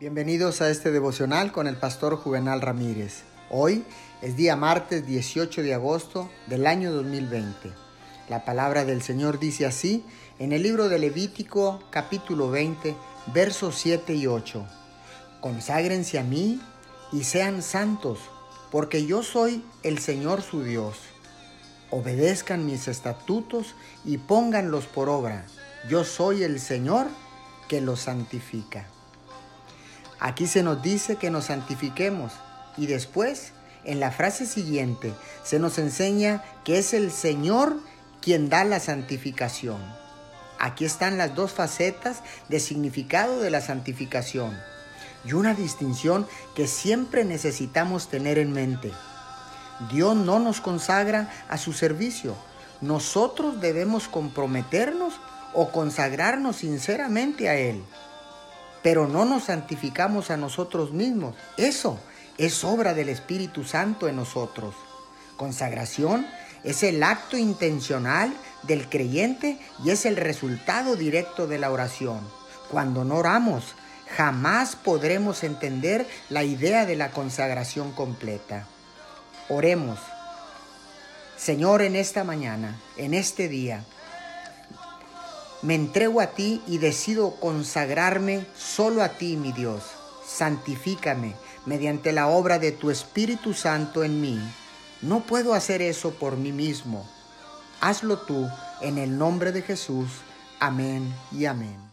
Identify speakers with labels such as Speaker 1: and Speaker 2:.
Speaker 1: Bienvenidos a este devocional con el pastor Juvenal Ramírez. Hoy es día martes 18 de agosto del año 2020. La palabra del Señor dice así en el libro de Levítico capítulo 20 versos 7 y 8. Conságrense a mí y sean santos, porque yo soy el Señor su Dios. Obedezcan mis estatutos y pónganlos por obra. Yo soy el Señor que los santifica. Aquí se nos dice que nos santifiquemos y después, en la frase siguiente, se nos enseña que es el Señor quien da la santificación. Aquí están las dos facetas de significado de la santificación y una distinción que siempre necesitamos tener en mente. Dios no nos consagra a su servicio. Nosotros debemos comprometernos o consagrarnos sinceramente a Él pero no nos santificamos a nosotros mismos. Eso es obra del Espíritu Santo en nosotros. Consagración es el acto intencional del creyente y es el resultado directo de la oración. Cuando no oramos, jamás podremos entender la idea de la consagración completa. Oremos. Señor, en esta mañana, en este día, me entrego a ti y decido consagrarme solo a ti, mi Dios. Santifícame mediante la obra de tu Espíritu Santo en mí. No puedo hacer eso por mí mismo. Hazlo tú en el nombre de Jesús. Amén y amén.